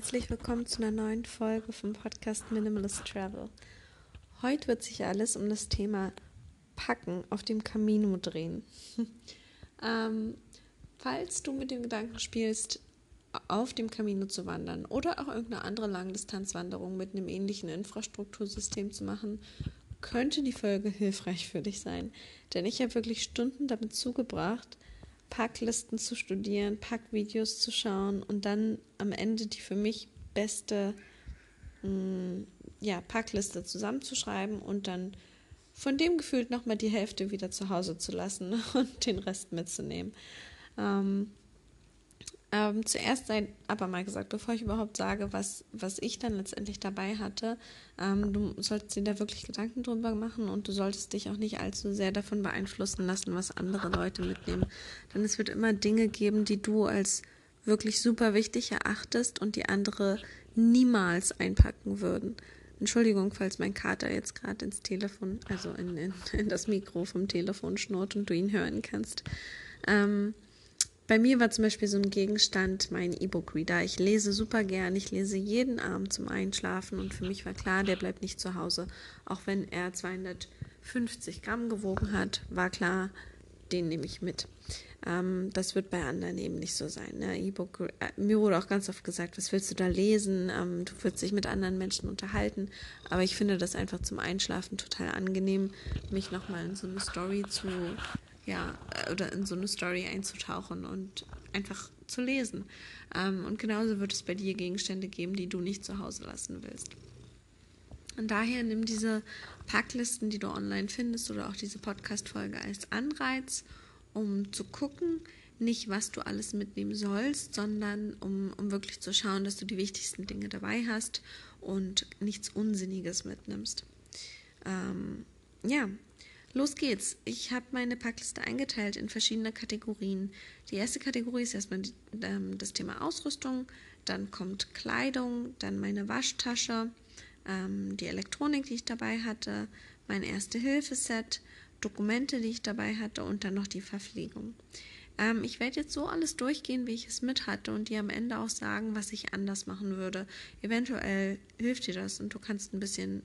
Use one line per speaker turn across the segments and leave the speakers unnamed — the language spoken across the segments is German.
herzlich willkommen zu einer neuen Folge vom Podcast Minimalist Travel. Heute wird sich alles um das Thema Packen auf dem Camino drehen. ähm, falls du mit dem Gedanken spielst, auf dem Camino zu wandern oder auch irgendeine andere Langdistanzwanderung mit einem ähnlichen Infrastruktursystem zu machen, könnte die Folge hilfreich für dich sein. Denn ich habe wirklich Stunden damit zugebracht, Packlisten zu studieren, Packvideos zu schauen und dann am Ende die für mich beste mh, mm, ja, Packliste zusammenzuschreiben und dann von dem gefühlt nochmal die Hälfte wieder zu Hause zu lassen und den Rest mitzunehmen. Ähm, ähm, zuerst sei aber mal gesagt, bevor ich überhaupt sage, was, was ich dann letztendlich dabei hatte, ähm, du solltest dir da wirklich Gedanken drüber machen und du solltest dich auch nicht allzu sehr davon beeinflussen lassen, was andere Leute mitnehmen. Denn es wird immer Dinge geben, die du als wirklich super wichtig erachtest und die andere niemals einpacken würden. Entschuldigung, falls mein Kater jetzt gerade ins Telefon, also in, in, in, das Mikro vom Telefon schnurrt und du ihn hören kannst. Ähm, bei mir war zum Beispiel so ein Gegenstand mein E-Book-Reader. Ich lese super gern, ich lese jeden Abend zum Einschlafen und für mich war klar, der bleibt nicht zu Hause. Auch wenn er 250 Gramm gewogen hat, war klar, den nehme ich mit. Ähm, das wird bei anderen eben nicht so sein. Ne? E-Book, äh, mir wurde auch ganz oft gesagt, was willst du da lesen? Ähm, du wirst dich mit anderen Menschen unterhalten. Aber ich finde das einfach zum Einschlafen total angenehm, mich nochmal in so eine Story zu ja, äh, oder in so eine Story einzutauchen und einfach zu lesen. Ähm, und genauso wird es bei dir Gegenstände geben, die du nicht zu Hause lassen willst. Und daher nimm diese Packlisten, die du online findest, oder auch diese Podcast-Folge als Anreiz, um zu gucken, nicht was du alles mitnehmen sollst, sondern um, um wirklich zu schauen, dass du die wichtigsten Dinge dabei hast und nichts Unsinniges mitnimmst. Ähm, ja, Los geht's. Ich habe meine Packliste eingeteilt in verschiedene Kategorien. Die erste Kategorie ist erstmal ähm, das Thema Ausrüstung, dann kommt Kleidung, dann meine Waschtasche, ähm, die Elektronik, die ich dabei hatte, mein Erste-Hilfe-Set, Dokumente, die ich dabei hatte und dann noch die Verpflegung. Ähm, ich werde jetzt so alles durchgehen, wie ich es mit hatte und dir am Ende auch sagen, was ich anders machen würde. Eventuell hilft dir das und du kannst ein bisschen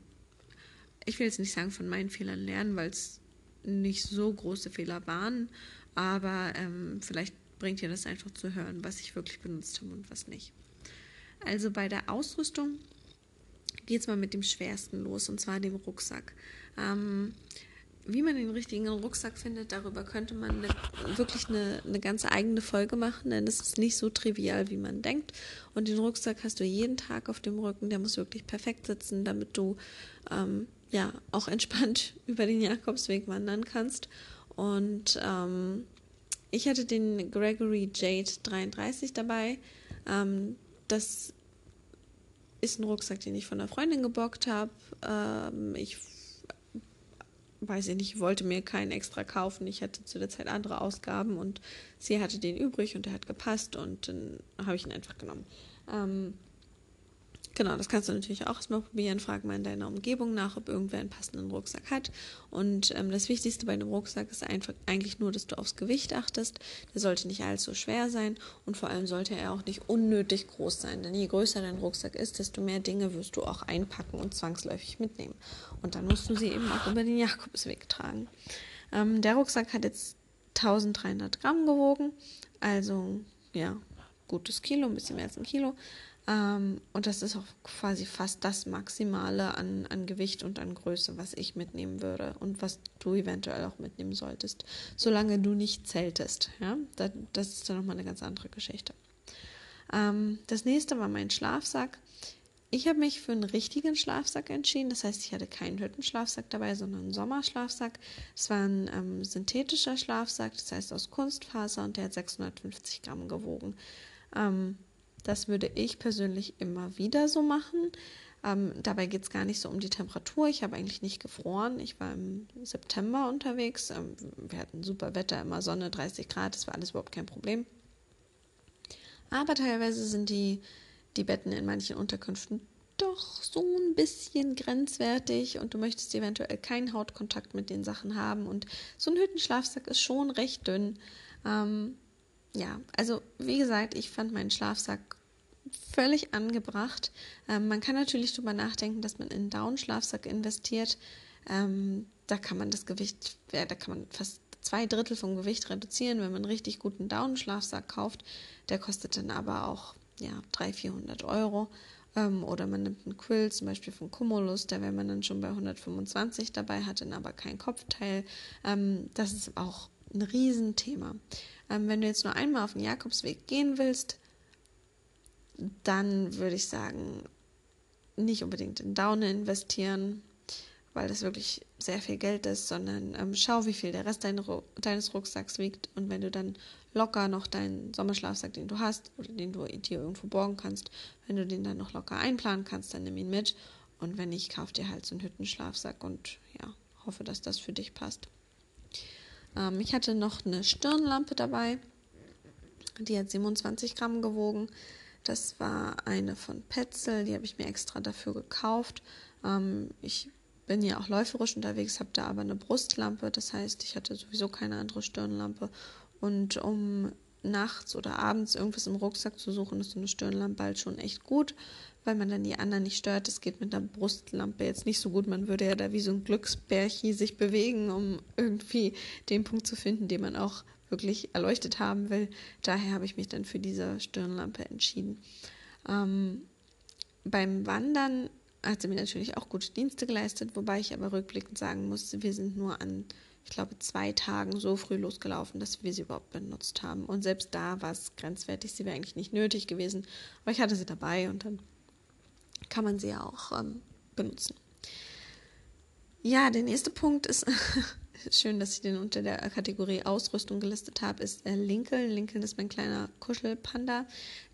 ich will jetzt nicht sagen von meinen Fehlern lernen, weil es nicht so große Fehler waren, aber ähm, vielleicht bringt dir das einfach zu hören, was ich wirklich benutzt habe und was nicht. Also bei der Ausrüstung geht es mal mit dem schwersten los, und zwar dem Rucksack. Ähm, wie man den richtigen Rucksack findet, darüber könnte man eine, wirklich eine, eine ganz eigene Folge machen, denn es ist nicht so trivial, wie man denkt. Und den Rucksack hast du jeden Tag auf dem Rücken, der muss wirklich perfekt sitzen, damit du ähm, ja auch entspannt über den Jakobsweg wandern kannst. Und ähm, ich hatte den Gregory Jade 33 dabei. Ähm, das ist ein Rucksack, den ich von einer Freundin gebockt habe. Ähm, ich weiß ich nicht, wollte mir keinen extra kaufen. Ich hatte zu der Zeit andere Ausgaben und sie hatte den übrig und der hat gepasst und dann habe ich ihn einfach genommen. Ähm, Genau, das kannst du natürlich auch erstmal probieren. Frag mal in deiner Umgebung nach, ob irgendwer einen passenden Rucksack hat. Und ähm, das Wichtigste bei einem Rucksack ist einfach eigentlich nur, dass du aufs Gewicht achtest. Der sollte nicht allzu schwer sein und vor allem sollte er auch nicht unnötig groß sein. Denn je größer dein Rucksack ist, desto mehr Dinge wirst du auch einpacken und zwangsläufig mitnehmen. Und dann musst du sie eben auch über den Jakobsweg tragen. Ähm, der Rucksack hat jetzt 1300 Gramm gewogen, also ja, gutes Kilo, ein bisschen mehr als ein Kilo. Ähm, und das ist auch quasi fast das Maximale an, an Gewicht und an Größe, was ich mitnehmen würde und was du eventuell auch mitnehmen solltest, solange du nicht zeltest. Ja? Das, das ist dann nochmal eine ganz andere Geschichte. Ähm, das nächste war mein Schlafsack. Ich habe mich für einen richtigen Schlafsack entschieden. Das heißt, ich hatte keinen Hüttenschlafsack dabei, sondern einen Sommerschlafsack. Es war ein ähm, synthetischer Schlafsack, das heißt aus Kunstfaser und der hat 650 Gramm gewogen. Ähm, das würde ich persönlich immer wieder so machen. Ähm, dabei geht es gar nicht so um die Temperatur. Ich habe eigentlich nicht gefroren. Ich war im September unterwegs. Ähm, wir hatten super Wetter, immer Sonne, 30 Grad. Das war alles überhaupt kein Problem. Aber teilweise sind die, die Betten in manchen Unterkünften doch so ein bisschen grenzwertig und du möchtest eventuell keinen Hautkontakt mit den Sachen haben. Und so ein Hüttenschlafsack ist schon recht dünn. Ähm, ja, also wie gesagt, ich fand meinen Schlafsack völlig angebracht. Ähm, man kann natürlich darüber nachdenken, dass man in einen Down-Schlafsack investiert. Ähm, da kann man das Gewicht, ja, da kann man fast zwei Drittel vom Gewicht reduzieren, wenn man einen richtig guten Down-Schlafsack kauft. Der kostet dann aber auch ja, 300, 400 Euro. Ähm, oder man nimmt einen Quill, zum Beispiel von Cumulus, da wäre man dann schon bei 125 dabei, hat dann aber kein Kopfteil. Ähm, das ist auch ein Riesenthema. Ähm, wenn du jetzt nur einmal auf den Jakobsweg gehen willst, dann würde ich sagen, nicht unbedingt in Daune investieren, weil das wirklich sehr viel Geld ist, sondern ähm, schau, wie viel der Rest dein, deines Rucksacks wiegt und wenn du dann locker noch deinen Sommerschlafsack, den du hast oder den du dir irgendwo borgen kannst, wenn du den dann noch locker einplanen kannst, dann nimm ihn mit und wenn nicht, kauf dir halt so einen Hüttenschlafsack und ja, hoffe, dass das für dich passt. Ähm, ich hatte noch eine Stirnlampe dabei, die hat 27 Gramm gewogen. Das war eine von Petzl, die habe ich mir extra dafür gekauft. Ähm, ich bin ja auch läuferisch unterwegs, habe da aber eine Brustlampe, das heißt, ich hatte sowieso keine andere Stirnlampe. Und um nachts oder abends irgendwas im Rucksack zu suchen, ist so eine Stirnlampe halt schon echt gut, weil man dann die anderen nicht stört. Das geht mit einer Brustlampe jetzt nicht so gut. Man würde ja da wie so ein Glücksbärchen sich bewegen, um irgendwie den Punkt zu finden, den man auch wirklich erleuchtet haben will. Daher habe ich mich dann für diese Stirnlampe entschieden. Ähm, beim Wandern hat sie mir natürlich auch gute Dienste geleistet, wobei ich aber rückblickend sagen musste, wir sind nur an, ich glaube, zwei Tagen so früh losgelaufen, dass wir sie überhaupt benutzt haben. Und selbst da war es grenzwertig, sie wäre eigentlich nicht nötig gewesen, aber ich hatte sie dabei und dann kann man sie ja auch ähm, benutzen. Ja, der nächste Punkt ist, schön, dass ich den unter der Kategorie Ausrüstung gelistet habe, ist äh, Lincoln. Lincoln ist mein kleiner Kuschelpanda.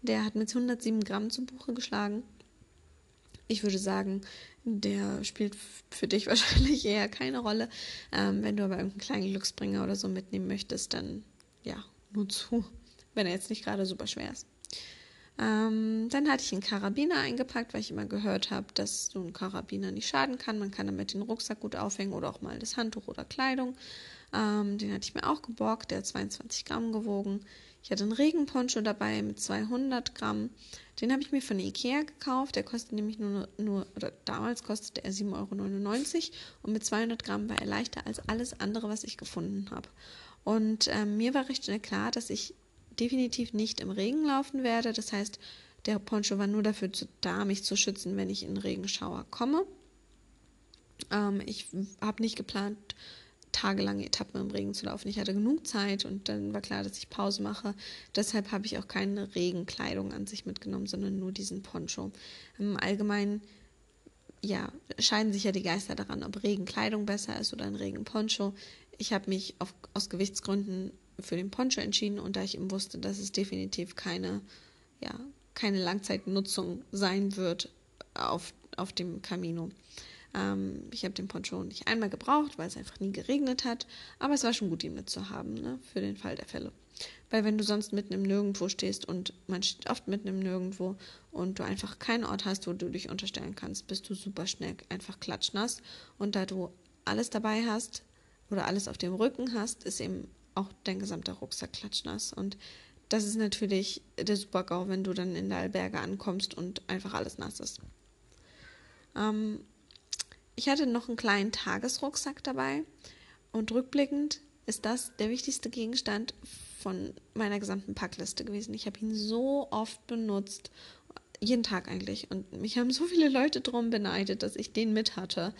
Der hat mit 107 Gramm zu Buche geschlagen. Ich würde sagen, der spielt für dich wahrscheinlich eher keine Rolle. Ähm, wenn du aber irgendeinen kleinen Glücksbringer oder so mitnehmen möchtest, dann ja, nur zu, wenn er jetzt nicht gerade super schwer ist. Ähm, dann hatte ich einen Karabiner eingepackt, weil ich immer gehört habe, dass so ein Karabiner nicht schaden kann. Man kann damit den Rucksack gut aufhängen oder auch mal das Handtuch oder Kleidung. Ähm, den hatte ich mir auch geborgt, der hat 22 Gramm gewogen. Ich hatte einen Regenponcho dabei mit 200 Gramm. Den habe ich mir von Ikea gekauft. Der kostet nämlich nur, nur oder damals kostete er 7,99 Euro und mit 200 Gramm war er leichter als alles andere, was ich gefunden habe. Und ähm, mir war recht schnell klar, dass ich definitiv nicht im Regen laufen werde. Das heißt, der Poncho war nur dafür da, mich zu schützen, wenn ich in Regenschauer komme. Ähm, ich habe nicht geplant, tagelange Etappen im Regen zu laufen. Ich hatte genug Zeit und dann war klar, dass ich Pause mache. Deshalb habe ich auch keine Regenkleidung an sich mitgenommen, sondern nur diesen Poncho. Im Allgemeinen ja, scheiden sich ja die Geister daran, ob Regenkleidung besser ist oder ein Regenponcho. Ich habe mich auf, aus Gewichtsgründen für den Poncho entschieden und da ich eben wusste, dass es definitiv keine, ja, keine Langzeitnutzung sein wird auf, auf dem Camino. Ähm, ich habe den Poncho nicht einmal gebraucht, weil es einfach nie geregnet hat, aber es war schon gut, ihn mitzuhaben, ne, für den Fall der Fälle. Weil wenn du sonst mitten im Nirgendwo stehst und man steht oft mitten im Nirgendwo und du einfach keinen Ort hast, wo du dich unterstellen kannst, bist du super schnell einfach klatschnass. Und da du alles dabei hast oder alles auf dem Rücken hast, ist eben auch dein gesamter Rucksack klatschnass. Und das ist natürlich der Super-GAU, wenn du dann in der Alberge ankommst und einfach alles nass ist. Ähm, ich hatte noch einen kleinen Tagesrucksack dabei und rückblickend ist das der wichtigste Gegenstand von meiner gesamten Packliste gewesen. Ich habe ihn so oft benutzt, jeden Tag eigentlich. Und mich haben so viele Leute drum beneidet, dass ich den mit hatte.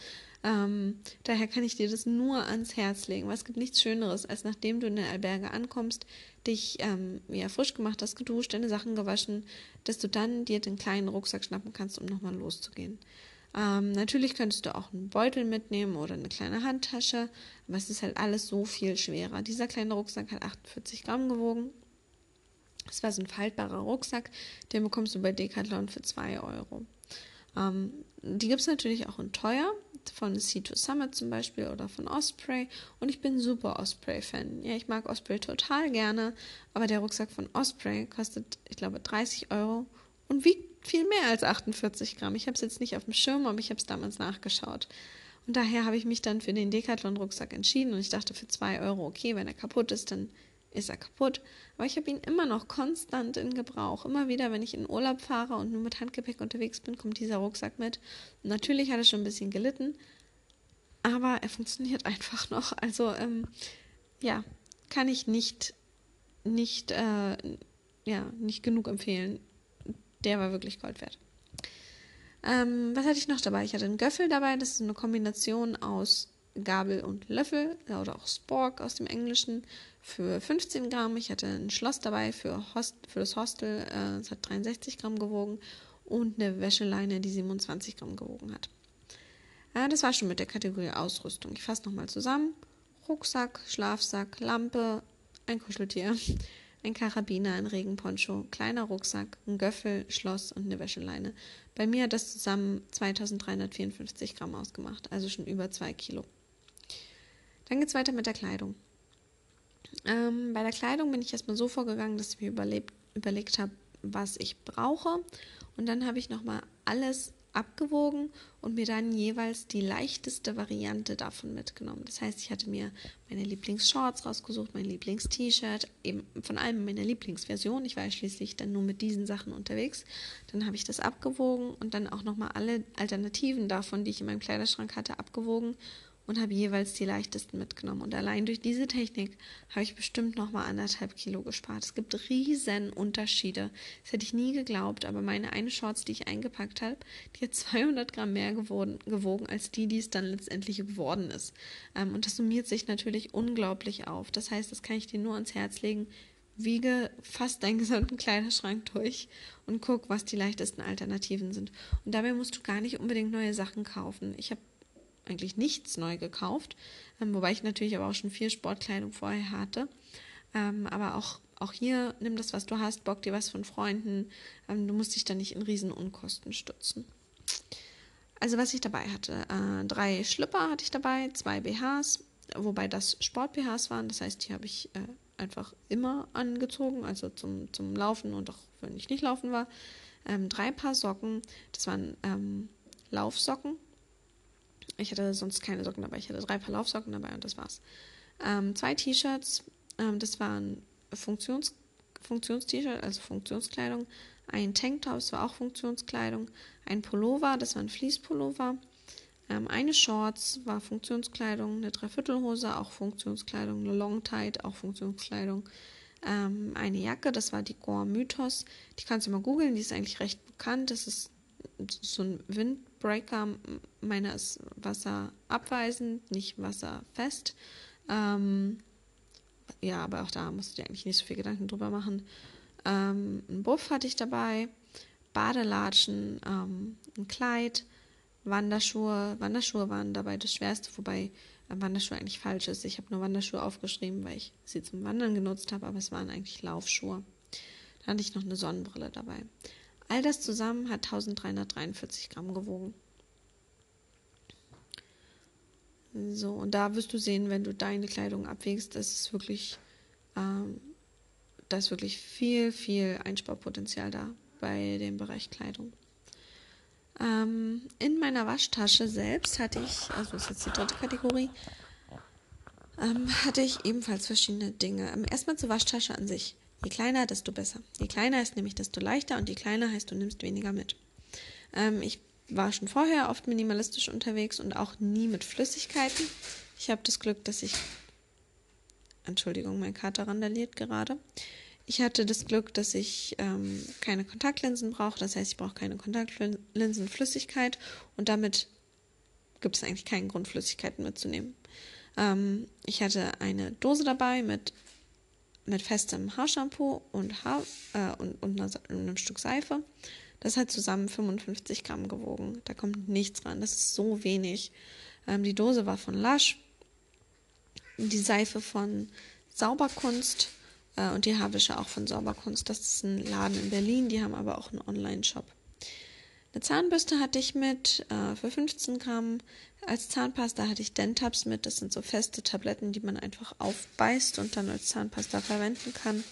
Ähm, daher kann ich dir das nur ans Herz legen, es gibt nichts Schöneres, als nachdem du in der Alberge ankommst, dich ähm, ja, frisch gemacht hast, geduscht, deine Sachen gewaschen, dass du dann dir den kleinen Rucksack schnappen kannst, um nochmal loszugehen. Ähm, natürlich könntest du auch einen Beutel mitnehmen oder eine kleine Handtasche, aber es ist halt alles so viel schwerer. Dieser kleine Rucksack hat 48 Gramm gewogen. Das war so ein faltbarer Rucksack, den bekommst du bei Decathlon für 2 Euro. Ähm, die gibt es natürlich auch in teuer, von C2 Summit zum Beispiel oder von Osprey. Und ich bin super Osprey-Fan. Ja, ich mag Osprey total gerne, aber der Rucksack von Osprey kostet, ich glaube, 30 Euro und wiegt viel mehr als 48 Gramm. Ich habe es jetzt nicht auf dem Schirm, aber ich habe es damals nachgeschaut. Und daher habe ich mich dann für den Decathlon-Rucksack entschieden und ich dachte für 2 Euro, okay, wenn er kaputt ist, dann ist er kaputt. Aber ich habe ihn immer noch konstant in Gebrauch. Immer wieder, wenn ich in Urlaub fahre und nur mit Handgepäck unterwegs bin, kommt dieser Rucksack mit. Natürlich hat er schon ein bisschen gelitten, aber er funktioniert einfach noch. Also, ähm, ja, kann ich nicht, nicht, äh, ja, nicht genug empfehlen. Der war wirklich Gold wert. Ähm, was hatte ich noch dabei? Ich hatte einen Göffel dabei. Das ist eine Kombination aus Gabel und Löffel oder auch Spork aus dem Englischen für 15 Gramm. Ich hatte ein Schloss dabei für, Host, für das Hostel. Äh, es hat 63 Gramm gewogen und eine Wäscheleine, die 27 Gramm gewogen hat. Das war schon mit der Kategorie Ausrüstung. Ich fasse nochmal zusammen. Rucksack, Schlafsack, Lampe, ein Kuscheltier, ein Karabiner, ein Regenponcho, kleiner Rucksack, ein Göffel, Schloss und eine Wäscheleine. Bei mir hat das zusammen 2354 Gramm ausgemacht, also schon über 2 Kilo. Dann geht es weiter mit der Kleidung. Ähm, bei der Kleidung bin ich erstmal so vorgegangen, dass ich mir überlebt, überlegt habe, was ich brauche. Und dann habe ich nochmal alles abgewogen und mir dann jeweils die leichteste Variante davon mitgenommen. Das heißt, ich hatte mir meine Lieblingsshorts rausgesucht, mein Lieblings-T-Shirt, eben von allem meine Lieblingsversion. Ich war ja schließlich dann nur mit diesen Sachen unterwegs. Dann habe ich das abgewogen und dann auch nochmal alle Alternativen davon, die ich in meinem Kleiderschrank hatte, abgewogen und habe jeweils die leichtesten mitgenommen. Und allein durch diese Technik habe ich bestimmt nochmal anderthalb Kilo gespart. Es gibt riesen Unterschiede. Das hätte ich nie geglaubt, aber meine eine Shorts, die ich eingepackt habe, die hat 200 Gramm mehr gewogen, gewogen als die, die es dann letztendlich geworden ist. Ähm, und das summiert sich natürlich unglaublich auf. Das heißt, das kann ich dir nur ans Herz legen. Wiege fast deinen gesamten Kleiderschrank durch und guck, was die leichtesten Alternativen sind. Und dabei musst du gar nicht unbedingt neue Sachen kaufen. Ich habe eigentlich nichts neu gekauft, ähm, wobei ich natürlich aber auch schon viel Sportkleidung vorher hatte. Ähm, aber auch, auch hier nimm das, was du hast, bock dir was von Freunden. Ähm, du musst dich da nicht in riesen Unkosten stützen. Also was ich dabei hatte, äh, drei Schlipper hatte ich dabei, zwei BHs, wobei das Sport-BHs waren. Das heißt, die habe ich äh, einfach immer angezogen, also zum, zum Laufen und auch wenn ich nicht laufen war. Ähm, drei Paar Socken, das waren ähm, Laufsocken, ich hatte sonst keine Socken dabei. Ich hatte drei Paar Laufsocken dabei und das war's. Ähm, zwei T-Shirts, ähm, das waren Funktions, Funktions-T-Shirt, also Funktionskleidung. Ein Tanktop, das war auch Funktionskleidung. Ein Pullover, das war ein Fließpullover. Ähm, eine Shorts war Funktionskleidung. Eine Dreiviertelhose, auch Funktionskleidung. Eine Long Tight, auch Funktionskleidung. Ähm, eine Jacke, das war die Gore Mythos. Die kannst du mal googeln, die ist eigentlich recht bekannt. Das ist so ein Windbreaker. Meiner ist wasserabweisend, nicht wasserfest. Ähm, ja, aber auch da musst du dir eigentlich nicht so viel Gedanken drüber machen. Ähm, ein Buff hatte ich dabei, Badelatschen, ähm, ein Kleid, Wanderschuhe. Wanderschuhe waren dabei das Schwerste, wobei äh, Wanderschuhe eigentlich falsch ist. Ich habe nur Wanderschuhe aufgeschrieben, weil ich sie zum Wandern genutzt habe, aber es waren eigentlich Laufschuhe. Dann hatte ich noch eine Sonnenbrille dabei. All das zusammen hat 1343 Gramm gewogen. So, und da wirst du sehen, wenn du deine Kleidung abwägst, das ist wirklich, ähm, da ist wirklich viel, viel Einsparpotenzial da bei dem Bereich Kleidung. Ähm, in meiner Waschtasche selbst hatte ich, also das ist jetzt die dritte Kategorie, ähm, hatte ich ebenfalls verschiedene Dinge. Ähm, erstmal zur Waschtasche an sich. Je kleiner, desto besser. Je kleiner ist nämlich, desto leichter und je kleiner heißt, du nimmst weniger mit. Ähm, ich war schon vorher oft minimalistisch unterwegs und auch nie mit Flüssigkeiten. Ich habe das Glück, dass ich. Entschuldigung, mein Kater randaliert gerade. Ich hatte das Glück, dass ich ähm, keine Kontaktlinsen brauche. Das heißt, ich brauche keine Kontaktlinsenflüssigkeit und damit gibt es eigentlich keinen Grund, Flüssigkeiten mitzunehmen. Ähm, ich hatte eine Dose dabei mit mit festem Haarshampoo und, Haar, äh, und, und, einem Stück Seife. Das hat zusammen 55 Gramm gewogen. Da kommt nichts ran. Das ist so wenig. Ähm, die Dose war von Lush, die Seife von Sauberkunst äh, und die Haarwische auch von Sauberkunst. Das ist ein Laden in Berlin. Die haben aber auch einen Online-Shop. Eine Zahnbürste hatte ich mit äh, für 15 Gramm. Als Zahnpasta hatte ich Dentabs mit. Das sind so feste Tabletten, die man einfach aufbeißt und dann als Zahnpasta verwenden kann.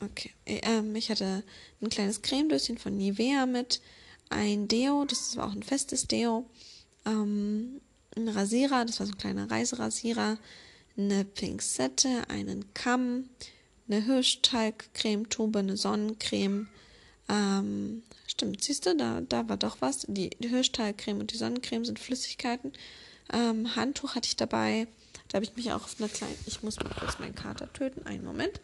Okay. Ähm, ich hatte ein kleines Cremedöschen von Nivea mit. Ein Deo, das war auch ein festes Deo. Ähm, ein Rasierer, das war so ein kleiner Reiserasierer. eine Pinzette, einen Kamm, eine Hirschteigcremetube, eine Sonnencreme. Ähm, stimmt, siehst du, da, da war doch was. Die, die Hirschteigcreme und die Sonnencreme sind Flüssigkeiten. Ähm, Handtuch hatte ich dabei. Da habe ich mich auch auf eine kleine. Ich muss mal kurz meinen Kater töten. Einen Moment.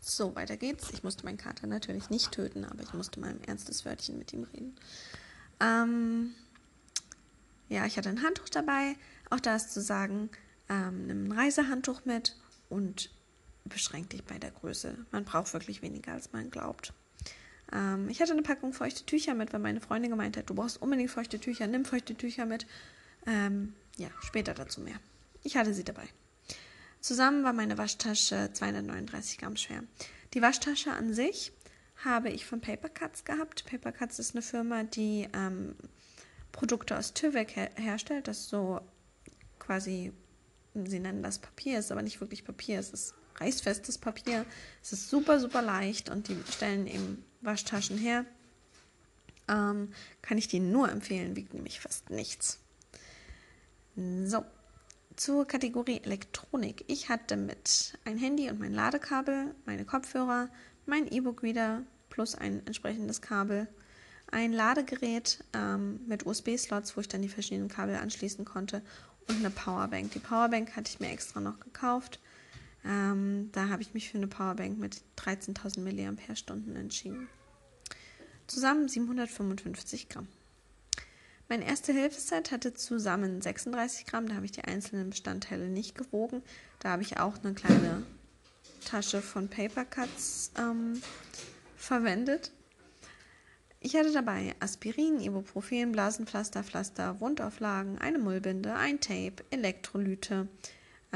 So, weiter geht's. Ich musste meinen Kater natürlich nicht töten, aber ich musste mal ein ernstes Wörtchen mit ihm reden. Ähm, ja, ich hatte ein Handtuch dabei. Auch da ist zu sagen, ähm, nimm ein Reisehandtuch mit und beschränk dich bei der Größe. Man braucht wirklich weniger, als man glaubt. Ähm, ich hatte eine Packung feuchte Tücher mit, weil meine Freundin gemeint hat, du brauchst unbedingt feuchte Tücher, nimm feuchte Tücher mit. Ähm, ja, später dazu mehr. Ich hatte sie dabei. Zusammen war meine Waschtasche 239 Gramm schwer. Die Waschtasche an sich habe ich von Paper Cuts gehabt. Paper Cuts ist eine Firma, die ähm, Produkte aus Tüvek her herstellt. Das so quasi, sie nennen das Papier, ist aber nicht wirklich Papier, es ist reißfestes Papier. Es ist super, super leicht und die stellen eben Waschtaschen her. Ähm, kann ich die nur empfehlen, wiegt nämlich fast nichts. So, zur Kategorie Elektronik. Ich hatte mit ein Handy und mein Ladekabel, meine Kopfhörer, mein E-Book-Reader plus ein entsprechendes Kabel, ein Ladegerät ähm, mit USB-Slots, wo ich dann die verschiedenen Kabel anschließen konnte und eine Powerbank. Die Powerbank hatte ich mir extra noch gekauft. Ähm, da habe ich mich für eine Powerbank mit 13.000 mAh entschieden. Zusammen 755 Gramm. Mein erste Hilfeset hatte zusammen 36 Gramm, da habe ich die einzelnen Bestandteile nicht gewogen. Da habe ich auch eine kleine Tasche von Paper Cuts ähm, verwendet. Ich hatte dabei Aspirin, Ibuprofen, Blasenpflaster, Pflaster, Wundauflagen, eine Mullbinde, ein Tape, Elektrolyte.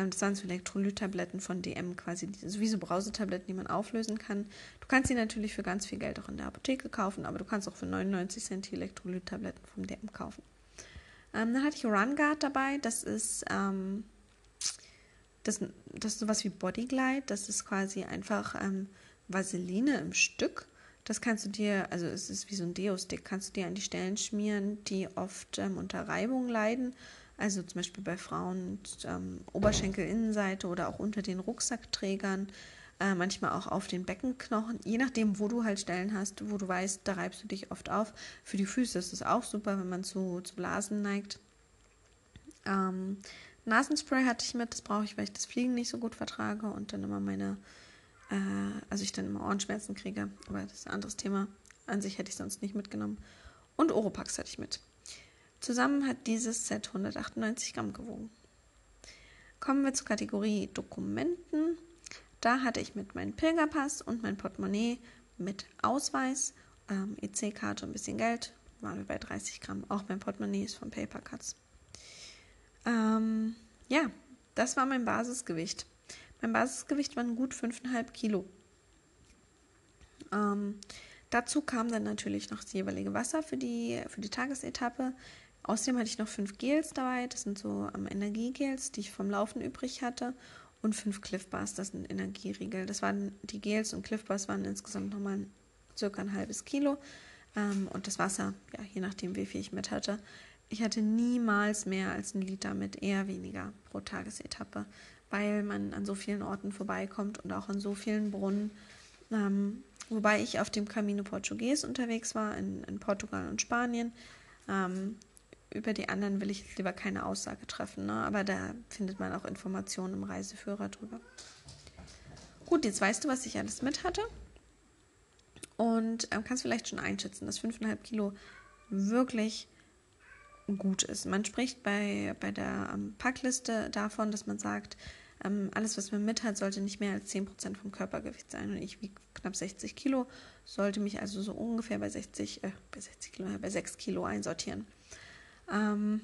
Ähm, das waren so Elektrolyttabletten von DM quasi, sowieso Brausetabletten, die man auflösen kann. Du kannst sie natürlich für ganz viel Geld auch in der Apotheke kaufen, aber du kannst auch für 99 Cent die Elektrolyttabletten vom DM kaufen. Ähm, dann hatte ich RunGuard dabei, das ist, ähm, das, das ist sowas wie Bodyglide, das ist quasi einfach ähm, Vaseline im Stück. Das kannst du dir, also es ist wie so ein Deo-Stick, kannst du dir an die Stellen schmieren, die oft ähm, unter Reibung leiden also zum Beispiel bei Frauen ähm, Oberschenkelinnenseite oder auch unter den Rucksackträgern, äh, manchmal auch auf den Beckenknochen, je nachdem, wo du halt Stellen hast, wo du weißt, da reibst du dich oft auf. Für die Füße ist es auch super, wenn man zu, zu Blasen neigt. Ähm, Nasenspray hatte ich mit, das brauche ich, weil ich das Fliegen nicht so gut vertrage und dann immer meine, äh, also ich dann immer Ohrenschmerzen kriege, aber das ist ein anderes Thema. An sich hätte ich sonst nicht mitgenommen. Und Oropax hatte ich mit. Zusammen hat dieses Set 198 Gramm gewogen. Kommen wir zur Kategorie Dokumenten. Da hatte ich mit meinem Pilgerpass und mein Portemonnaie mit Ausweis, ähm, EC-Karte und ein bisschen Geld, waren wir bei 30 Gramm. Auch mein Portemonnaie ist von Paper Cuts. Ähm, ja, das war mein Basisgewicht. Mein Basisgewicht waren gut 5,5 Kilo. Ähm, dazu kam dann natürlich noch das jeweilige Wasser für die, für die Tagesetappe. Außerdem hatte ich noch fünf Gels dabei, das sind so ähm, Energiegels, die ich vom Laufen übrig hatte. Und fünf Cliff Bars, das sind Energieriegel. Das waren die Gels und Cliff Bars waren insgesamt nochmal circa ein halbes Kilo. Ähm, und das Wasser, ja, je nachdem, wie viel ich mit hatte. Ich hatte niemals mehr als einen Liter mit, eher weniger pro Tagesetappe, weil man an so vielen Orten vorbeikommt und auch an so vielen Brunnen. Ähm, wobei ich auf dem Camino Portugues unterwegs war, in, in Portugal und Spanien. Ähm, über die anderen will ich lieber keine Aussage treffen, ne? aber da findet man auch Informationen im Reiseführer drüber. Gut, jetzt weißt du, was ich alles mit hatte und ähm, kannst vielleicht schon einschätzen, dass 5,5 Kilo wirklich gut ist. Man spricht bei, bei der ähm, Packliste davon, dass man sagt, ähm, alles, was man mit hat, sollte nicht mehr als 10% vom Körpergewicht sein. Und ich wiege knapp 60 Kilo, sollte mich also so ungefähr bei 60, äh, bei 60 Kilo, bei 6 Kilo einsortieren. Ähm,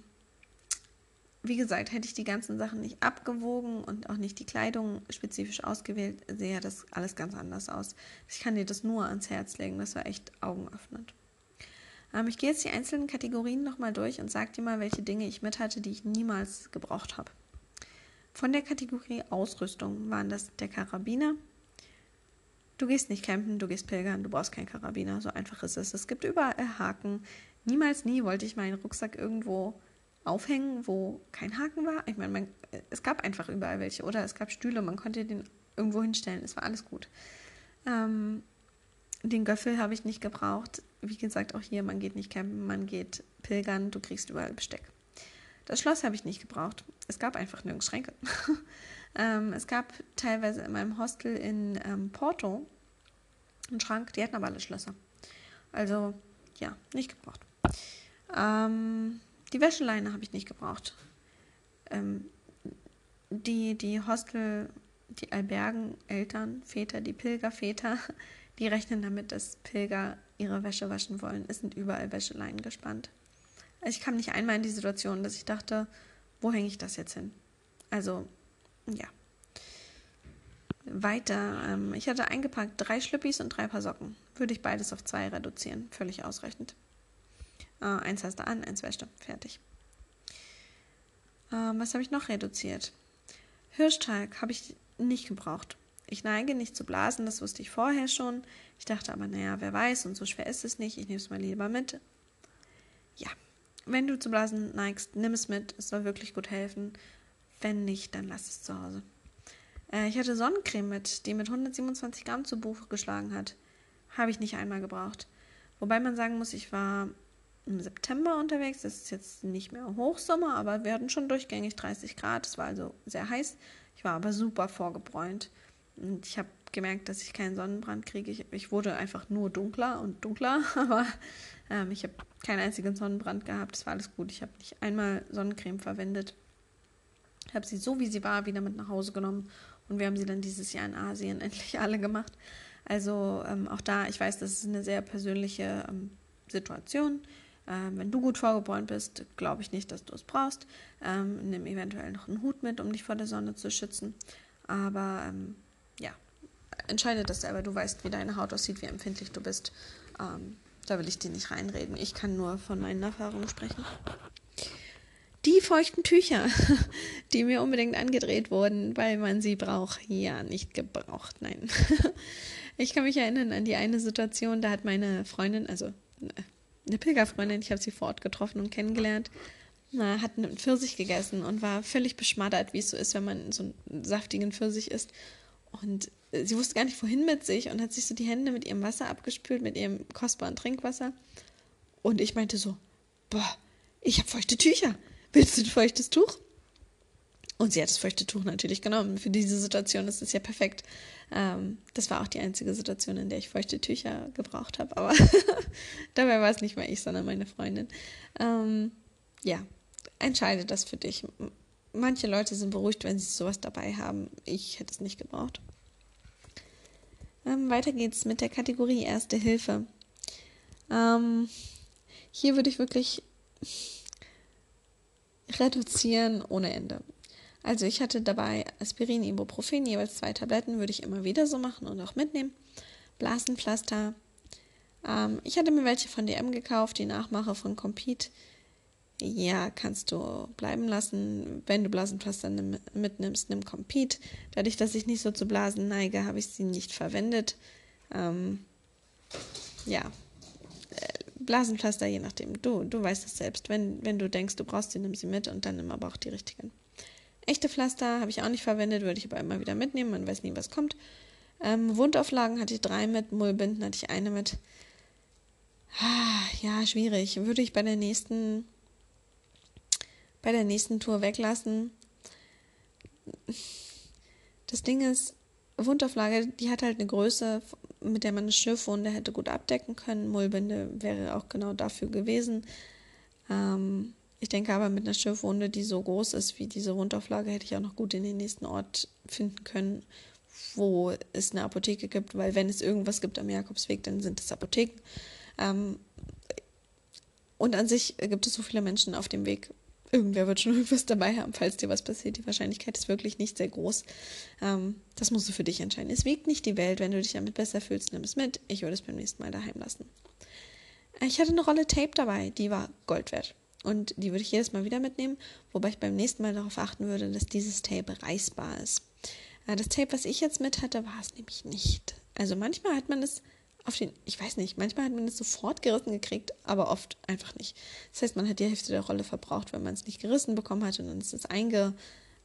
wie gesagt, hätte ich die ganzen Sachen nicht abgewogen und auch nicht die Kleidung spezifisch ausgewählt, sähe das alles ganz anders aus. Ich kann dir das nur ans Herz legen, das war echt augenöffnend. Ähm, ich gehe jetzt die einzelnen Kategorien nochmal durch und sage dir mal, welche Dinge ich mit hatte, die ich niemals gebraucht habe. Von der Kategorie Ausrüstung waren das der Karabiner. Du gehst nicht campen, du gehst pilgern, du brauchst keinen Karabiner, so einfach ist es. Es gibt überall Haken, Niemals nie wollte ich meinen Rucksack irgendwo aufhängen, wo kein Haken war. Ich meine, man, es gab einfach überall welche. Oder es gab Stühle, man konnte den irgendwo hinstellen. Es war alles gut. Ähm, den Göffel habe ich nicht gebraucht. Wie gesagt, auch hier, man geht nicht campen, man geht pilgern, du kriegst überall Besteck. Das Schloss habe ich nicht gebraucht. Es gab einfach nirgends Schränke. ähm, es gab teilweise in meinem Hostel in ähm, Porto einen Schrank, die hatten aber alle Schlösser. Also, ja, nicht gebraucht. Ähm, die Wäscheleine habe ich nicht gebraucht. Ähm, die, die Hostel, die Albergen, Eltern, Väter, die Pilgerväter, die rechnen damit, dass Pilger ihre Wäsche waschen wollen. Es sind überall Wäscheleinen gespannt. Also ich kam nicht einmal in die Situation, dass ich dachte, wo hänge ich das jetzt hin? Also, ja. Weiter. Ähm, ich hatte eingepackt drei Schlüppis und drei Paar Socken. Würde ich beides auf zwei reduzieren. Völlig ausreichend. Äh, eins hast du an, eins wäscht du. Fertig. Ähm, was habe ich noch reduziert? Hirschtalg habe ich nicht gebraucht. Ich neige nicht zu blasen, das wusste ich vorher schon. Ich dachte aber, naja, wer weiß, und so schwer ist es nicht. Ich nehme es mal lieber mit. Ja, wenn du zu blasen neigst, nimm es mit. Es soll wirklich gut helfen. Wenn nicht, dann lass es zu Hause. Äh, ich hatte Sonnencreme mit, die mit 127 Gramm zu Buch geschlagen hat. Habe ich nicht einmal gebraucht. Wobei man sagen muss, ich war im September unterwegs. Das ist jetzt nicht mehr Hochsommer, aber wir hatten schon durchgängig 30 Grad. Es war also sehr heiß. Ich war aber super vorgebräunt. Und ich habe gemerkt, dass ich keinen Sonnenbrand kriege. Ich, ich, wurde einfach nur dunkler und dunkler, aber ähm, ich habe keinen einzigen Sonnenbrand gehabt. Es war alles gut. Ich habe nicht einmal Sonnencreme verwendet. Ich habe sie so, wie sie war, wieder mit nach Hause genommen. Und wir haben sie dann dieses Jahr in Asien endlich alle gemacht. Also ähm, auch da, ich weiß, das ist eine sehr persönliche ähm, Situation. Ähm, wenn du gut vorgebräunt bist, glaube ich nicht, dass du es brauchst. Ähm, nimm eventuell noch einen Hut mit, um dich vor der Sonne zu schützen. Aber ähm, ja, entscheide das selber. Du weißt, wie deine Haut aussieht, wie empfindlich du bist. Ähm, da will ich dir nicht reinreden. Ich kann nur von meinen Erfahrungen sprechen. Die feuchten Tücher, die mir unbedingt angedreht wurden, weil man sie braucht. Ja, nicht gebraucht, nein. Ich kann mich erinnern an die eine Situation, da hat meine Freundin, also eine Pilgerfreundin, ich habe sie vor Ort getroffen und kennengelernt, na, hat einen Pfirsich gegessen und war völlig beschmattert, wie es so ist, wenn man so einen saftigen Pfirsich isst. Und sie wusste gar nicht, wohin mit sich und hat sich so die Hände mit ihrem Wasser abgespült, mit ihrem kostbaren Trinkwasser. Und ich meinte so, boah, ich habe feuchte Tücher. Willst du ein feuchtes Tuch? Und sie hat das feuchte Tuch natürlich genommen. Für diese Situation ist es ja perfekt. Ähm, das war auch die einzige Situation, in der ich feuchte Tücher gebraucht habe. Aber dabei war es nicht mehr ich, sondern meine Freundin. Ähm, ja, entscheide das für dich. Manche Leute sind beruhigt, wenn sie sowas dabei haben. Ich hätte es nicht gebraucht. Ähm, weiter geht's mit der Kategorie Erste Hilfe. Ähm, hier würde ich wirklich reduzieren ohne Ende. Also ich hatte dabei Aspirin, Ibuprofen, jeweils zwei Tabletten, würde ich immer wieder so machen und auch mitnehmen. Blasenpflaster. Ähm, ich hatte mir welche von DM gekauft, die Nachmache von Compete. Ja, kannst du bleiben lassen. Wenn du Blasenpflaster mitnimmst, nimm Compete. Dadurch, dass ich nicht so zu Blasen neige, habe ich sie nicht verwendet. Ähm, ja, äh, Blasenpflaster, je nachdem. Du, du weißt es selbst. Wenn, wenn du denkst, du brauchst sie, nimm sie mit und dann nimm aber auch die richtigen. Echte Pflaster habe ich auch nicht verwendet, würde ich aber immer wieder mitnehmen. Man weiß nie, was kommt. Ähm, Wundauflagen hatte ich drei mit, Mullbinden hatte ich eine mit. Ah, ja, schwierig. Würde ich bei der nächsten bei der nächsten Tour weglassen. Das Ding ist, Wundauflage, die hat halt eine Größe, mit der man eine Schürfwunde hätte gut abdecken können. Mullbinde wäre auch genau dafür gewesen. Ähm, ich denke aber mit einer Schiffwunde, die so groß ist wie diese Rundauflage, hätte ich auch noch gut in den nächsten Ort finden können, wo es eine Apotheke gibt, weil wenn es irgendwas gibt am Jakobsweg, dann sind es Apotheken. Ähm, und an sich gibt es so viele Menschen auf dem Weg. Irgendwer wird schon irgendwas dabei haben, falls dir was passiert. Die Wahrscheinlichkeit ist wirklich nicht sehr groß. Ähm, das musst du für dich entscheiden. Es wiegt nicht die Welt. Wenn du dich damit besser fühlst, nimm es mit. Ich würde es beim nächsten Mal daheim lassen. Ich hatte eine Rolle Tape dabei, die war Gold wert. Und die würde ich jedes Mal wieder mitnehmen, wobei ich beim nächsten Mal darauf achten würde, dass dieses Tape reißbar ist. Äh, das Tape, was ich jetzt mit hatte, war es nämlich nicht. Also manchmal hat man es auf den, ich weiß nicht, manchmal hat man es sofort gerissen gekriegt, aber oft einfach nicht. Das heißt, man hat die Hälfte der Rolle verbraucht, wenn man es nicht gerissen bekommen hat und dann ist es einge,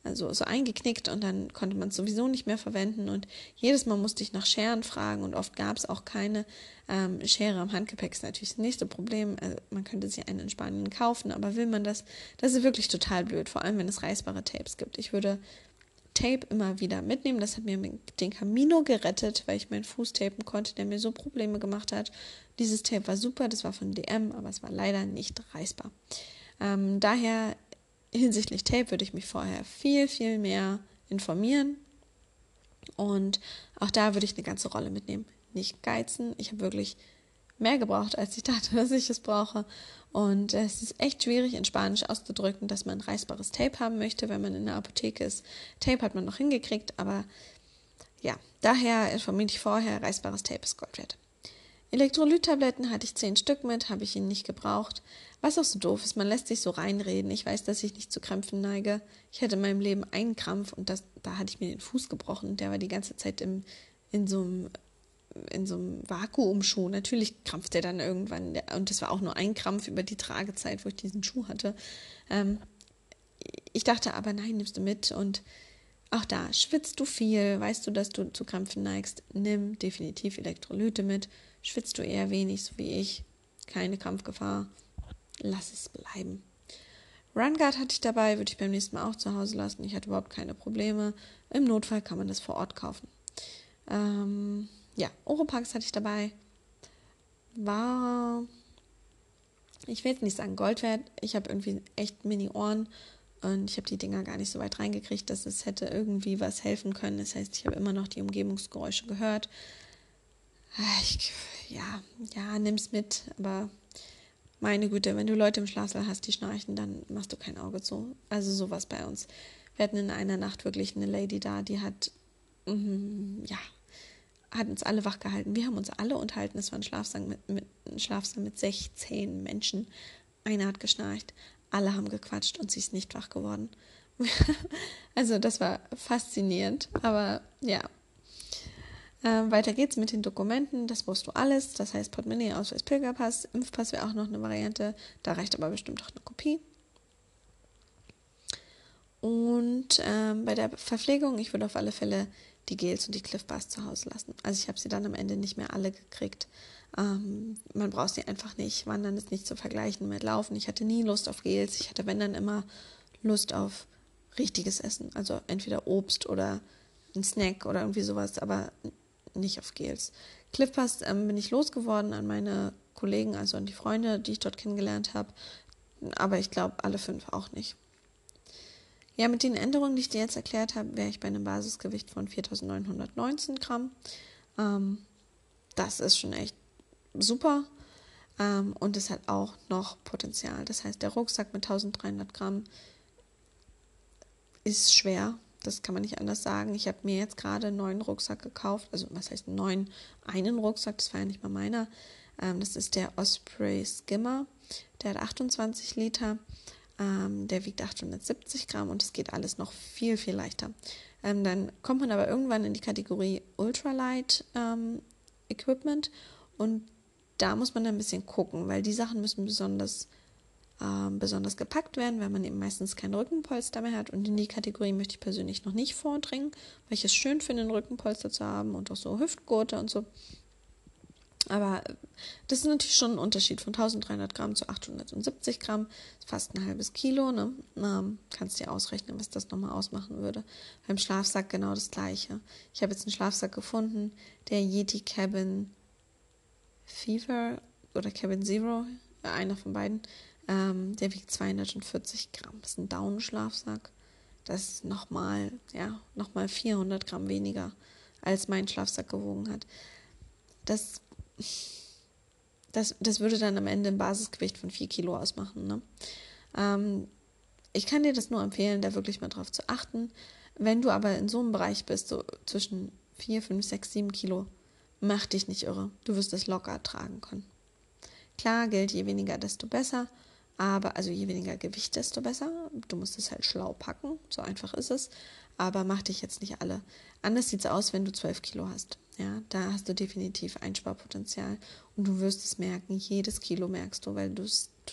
also so eingeknickt und dann konnte man es sowieso nicht mehr verwenden und jedes Mal musste ich nach Scheren fragen und oft gab es auch keine ähm, Schere am Handgepäck. Ist natürlich das nächste Problem. Also man könnte sich eine in Spanien kaufen, aber will man das? Das ist wirklich total blöd, vor allem wenn es reißbare Tapes gibt. Ich würde Tape immer wieder mitnehmen. Das hat mir den Camino gerettet, weil ich meinen Fuß tapen konnte, der mir so Probleme gemacht hat. Dieses Tape war super, das war von DM, aber es war leider nicht reißbar. Ähm, daher hinsichtlich Tape würde ich mich vorher viel, viel mehr informieren. Und auch da würde ich eine ganze Rolle mitnehmen. Nicht geizen. Ich habe wirklich mehr gebraucht, als ich dachte, dass ich es brauche. Und es ist echt schwierig in Spanisch auszudrücken, dass man reißbares Tape haben möchte, wenn man in der Apotheke ist. Tape hat man noch hingekriegt, aber ja, daher informiere ich vorher, reißbares Tape ist Gold wert. Elektrolyttabletten hatte ich zehn Stück mit, habe ich ihn nicht gebraucht. Was auch so doof ist, man lässt sich so reinreden. Ich weiß, dass ich nicht zu Krämpfen neige. Ich hatte in meinem Leben einen Krampf und das, da hatte ich mir den Fuß gebrochen. Der war die ganze Zeit im, in so einem in so einem Vakuumschuh. Natürlich krampft der dann irgendwann. Und das war auch nur ein Krampf über die Tragezeit, wo ich diesen Schuh hatte. Ähm, ich dachte aber, nein, nimmst du mit. Und auch da, schwitzt du viel, weißt du, dass du zu Krampfen neigst, nimm definitiv Elektrolyte mit. Schwitzt du eher wenig, so wie ich, keine Krampfgefahr, lass es bleiben. Runguard hatte ich dabei, würde ich beim nächsten Mal auch zu Hause lassen. Ich hatte überhaupt keine Probleme. Im Notfall kann man das vor Ort kaufen. Ähm, ja, Oropax hatte ich dabei. War, ich will jetzt nicht sagen Gold wert. Ich habe irgendwie echt Mini-Ohren und ich habe die Dinger gar nicht so weit reingekriegt, dass es hätte irgendwie was helfen können. Das heißt, ich habe immer noch die Umgebungsgeräusche gehört. Ich, ja, ja, nimm's mit, aber meine Güte, wenn du Leute im Schlafsaal hast, die schnarchen, dann machst du kein Auge zu. Also sowas bei uns. Wir hatten in einer Nacht wirklich eine Lady da, die hat, mm, ja, hat uns alle wach gehalten. Wir haben uns alle unterhalten. Es war ein Schlafsaal mit, mit, ein Schlafsaal mit 16 Menschen. Einer hat geschnarcht, alle haben gequatscht und sie ist nicht wach geworden. also das war faszinierend, aber ja, ähm, weiter geht's mit den Dokumenten. Das brauchst du alles. Das heißt Portemonnaie, Ausweis, Pilgerpass. Impfpass wäre auch noch eine Variante. Da reicht aber bestimmt auch eine Kopie. Und ähm, bei der Verpflegung, ich würde auf alle Fälle die Gels und die Cliff Bars zu Hause lassen. Also ich habe sie dann am Ende nicht mehr alle gekriegt. Ähm, man braucht sie einfach nicht. Wandern ist nicht zu vergleichen mit Laufen. Ich hatte nie Lust auf Gels. Ich hatte, wenn dann, immer Lust auf richtiges Essen. Also entweder Obst oder ein Snack oder irgendwie sowas, aber nicht auf Gels. Cliffpass ähm, bin ich losgeworden an meine Kollegen, also an die Freunde, die ich dort kennengelernt habe. Aber ich glaube, alle fünf auch nicht. Ja, mit den Änderungen, die ich dir jetzt erklärt habe, wäre ich bei einem Basisgewicht von 4919 Gramm. Ähm, das ist schon echt super. Ähm, und es hat auch noch Potenzial. Das heißt, der Rucksack mit 1300 Gramm ist schwer, das kann man nicht anders sagen. Ich habe mir jetzt gerade einen neuen Rucksack gekauft. Also, was heißt einen neuen? Einen Rucksack, das war ja nicht mal meiner. Ähm, das ist der Osprey Skimmer. Der hat 28 Liter. Ähm, der wiegt 870 Gramm und es geht alles noch viel, viel leichter. Ähm, dann kommt man aber irgendwann in die Kategorie Ultralight ähm, Equipment und da muss man ein bisschen gucken, weil die Sachen müssen besonders ähm, besonders gepackt werden, weil man eben meistens kein Rückenpolster mehr hat. Und in die Kategorie möchte ich persönlich noch nicht vordringen, weil ich es schön finde, einen Rückenpolster zu haben und auch so Hüftgurte und so. Aber äh, das ist natürlich schon ein Unterschied von 1300 Gramm zu 870 Gramm. Fast ein halbes Kilo. Ne? Ähm, kannst dir ausrechnen, was das nochmal ausmachen würde. Beim Schlafsack genau das gleiche. Ich habe jetzt einen Schlafsack gefunden, der Yeti Cabin Fever oder Cabin Zero, einer von beiden, ähm, der wiegt 240 Gramm. Das ist ein Daunenschlafsack. Das ist nochmal, ja, nochmal 400 Gramm weniger, als mein Schlafsack gewogen hat. Das, das, das würde dann am Ende ein Basisgewicht von 4 Kilo ausmachen. Ne? Ähm, ich kann dir das nur empfehlen, da wirklich mal drauf zu achten. Wenn du aber in so einem Bereich bist, so zwischen 4, 5, 6, 7 Kilo, mach dich nicht irre. Du wirst es locker tragen können. Klar gilt, je weniger, desto besser. Aber, also je weniger Gewicht, desto besser. Du musst es halt schlau packen, so einfach ist es. Aber mach dich jetzt nicht alle. Anders sieht es aus, wenn du 12 Kilo hast. Ja, da hast du definitiv Einsparpotenzial. Und du wirst es merken, jedes Kilo merkst du, weil du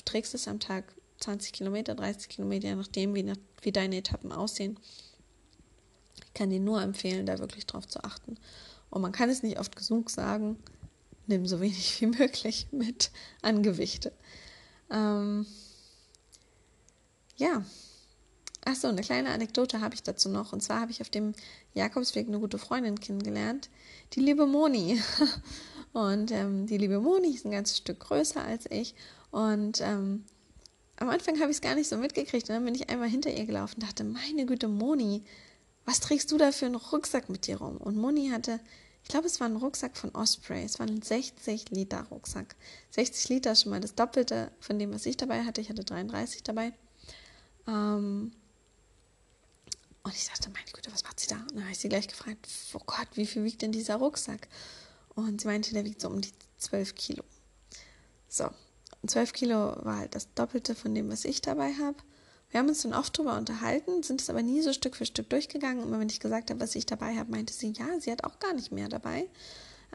trägst es am Tag 20 Kilometer, 30 Kilometer, je nachdem, wie, wie deine Etappen aussehen. Ich kann dir nur empfehlen, da wirklich drauf zu achten. Und man kann es nicht oft genug sagen, nimm so wenig wie möglich mit an Gewichte. Ähm, ja. Achso, eine kleine Anekdote habe ich dazu noch. Und zwar habe ich auf dem Jakobsweg eine gute Freundin kennengelernt, die liebe Moni. Und ähm, die liebe Moni ist ein ganzes Stück größer als ich. Und ähm, am Anfang habe ich es gar nicht so mitgekriegt. Und dann bin ich einmal hinter ihr gelaufen und dachte, meine Güte, Moni, was trägst du da für einen Rucksack mit dir rum? Und Moni hatte, ich glaube, es war ein Rucksack von Osprey. Es war ein 60 Liter Rucksack. 60 Liter ist schon mal das Doppelte von dem, was ich dabei hatte. Ich hatte 33 dabei. Ähm, und ich dachte, meine Güte, was macht sie da? Und dann habe ich sie gleich gefragt, oh Gott, wie viel wiegt denn dieser Rucksack? Und sie meinte, der wiegt so um die 12 Kilo. So, und 12 Kilo war halt das Doppelte von dem, was ich dabei habe. Wir haben uns dann oft darüber unterhalten, sind es aber nie so Stück für Stück durchgegangen. Immer wenn ich gesagt habe, was ich dabei habe, meinte sie, ja, sie hat auch gar nicht mehr dabei.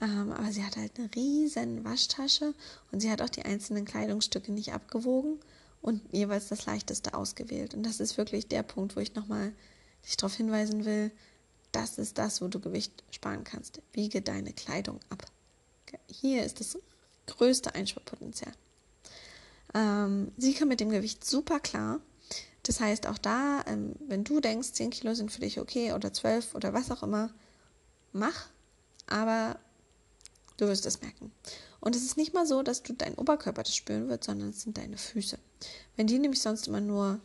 Ähm, aber sie hat halt eine riesen Waschtasche und sie hat auch die einzelnen Kleidungsstücke nicht abgewogen und jeweils das leichteste ausgewählt. Und das ist wirklich der Punkt, wo ich nochmal dich darauf hinweisen will, das ist das, wo du Gewicht sparen kannst. Wiege deine Kleidung ab. Hier ist das größte Einsparpotenzial. Ähm, sie kann mit dem Gewicht super klar. Das heißt, auch da, ähm, wenn du denkst, 10 Kilo sind für dich okay oder 12 oder was auch immer, mach, aber du wirst es merken. Und es ist nicht mal so, dass du deinen Oberkörper das spüren wirst, sondern es sind deine Füße. Wenn die nämlich sonst immer nur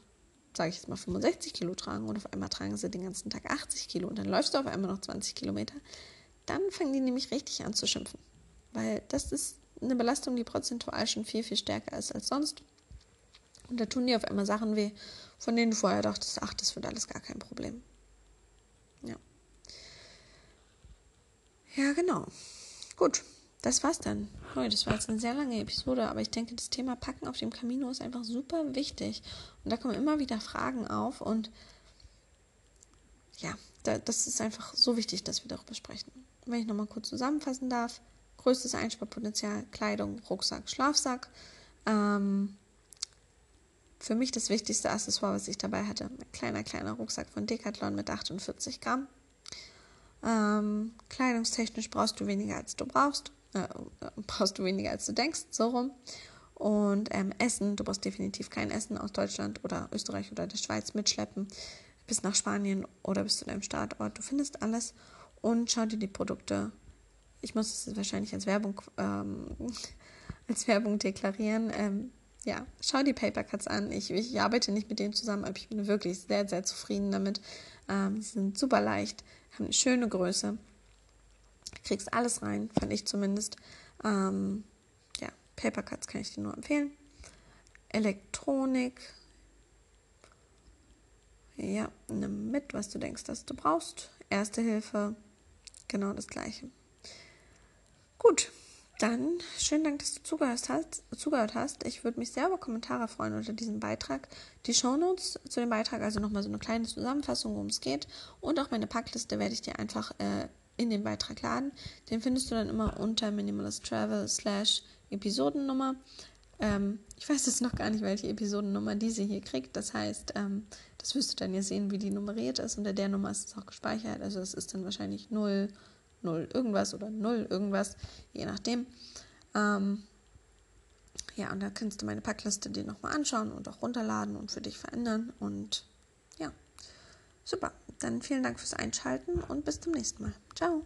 sage ich jetzt mal, 65 Kilo tragen und auf einmal tragen sie den ganzen Tag 80 Kilo und dann läufst du auf einmal noch 20 Kilometer, dann fangen die nämlich richtig an zu schimpfen. Weil das ist eine Belastung, die prozentual schon viel, viel stärker ist als sonst. Und da tun die auf einmal Sachen weh, von denen du vorher dachtest, ach, das wird alles gar kein Problem. Ja. Ja, genau. Gut, das war's dann. Oh, das war jetzt eine sehr lange Episode, aber ich denke, das Thema Packen auf dem Camino ist einfach super wichtig. Und da kommen immer wieder Fragen auf und ja, da, das ist einfach so wichtig, dass wir darüber sprechen. Wenn ich nochmal kurz zusammenfassen darf, größtes Einsparpotenzial, Kleidung, Rucksack, Schlafsack. Ähm, für mich das wichtigste Accessoire, was ich dabei hatte, ein kleiner, kleiner Rucksack von Decathlon mit 48 Gramm. Ähm, kleidungstechnisch brauchst du weniger, als du brauchst äh, brauchst du weniger als du denkst, so rum. Und ähm, Essen, du brauchst definitiv kein Essen aus Deutschland oder Österreich oder der Schweiz mitschleppen bis nach Spanien oder bis zu deinem Startort. Du findest alles und schau dir die Produkte. Ich muss es wahrscheinlich als Werbung, ähm, als Werbung deklarieren. Ja, schau die Papercuts an. Ich, ich, arbeite nicht mit denen zusammen, aber ich bin wirklich sehr, sehr zufrieden damit. Ähm, sie sind super leicht, haben eine schöne Größe kriegst alles rein, fand ich zumindest. Ähm, ja, Papercuts kann ich dir nur empfehlen. Elektronik. Ja, nimm mit, was du denkst, dass du brauchst. Erste Hilfe, genau das gleiche. Gut, dann schönen Dank, dass du zugehört hast. Zugehört hast. Ich würde mich sehr über Kommentare freuen unter diesem Beitrag. Die Shownotes zu dem Beitrag, also nochmal so eine kleine Zusammenfassung, worum es geht. Und auch meine Packliste werde ich dir einfach äh, in den Beitrag laden. Den findest du dann immer unter Minimalist Travel slash Episodennummer. Ähm, ich weiß jetzt noch gar nicht, welche Episodennummer diese hier kriegt. Das heißt, ähm, das wirst du dann ja sehen, wie die nummeriert ist. Unter der Nummer ist es auch gespeichert. Also es ist dann wahrscheinlich 0, 0 irgendwas oder 0 irgendwas, je nachdem. Ähm, ja, und da kannst du meine Packliste dir nochmal anschauen und auch runterladen und für dich verändern. Und ja, super. Dann vielen Dank fürs Einschalten und bis zum nächsten Mal. Ciao.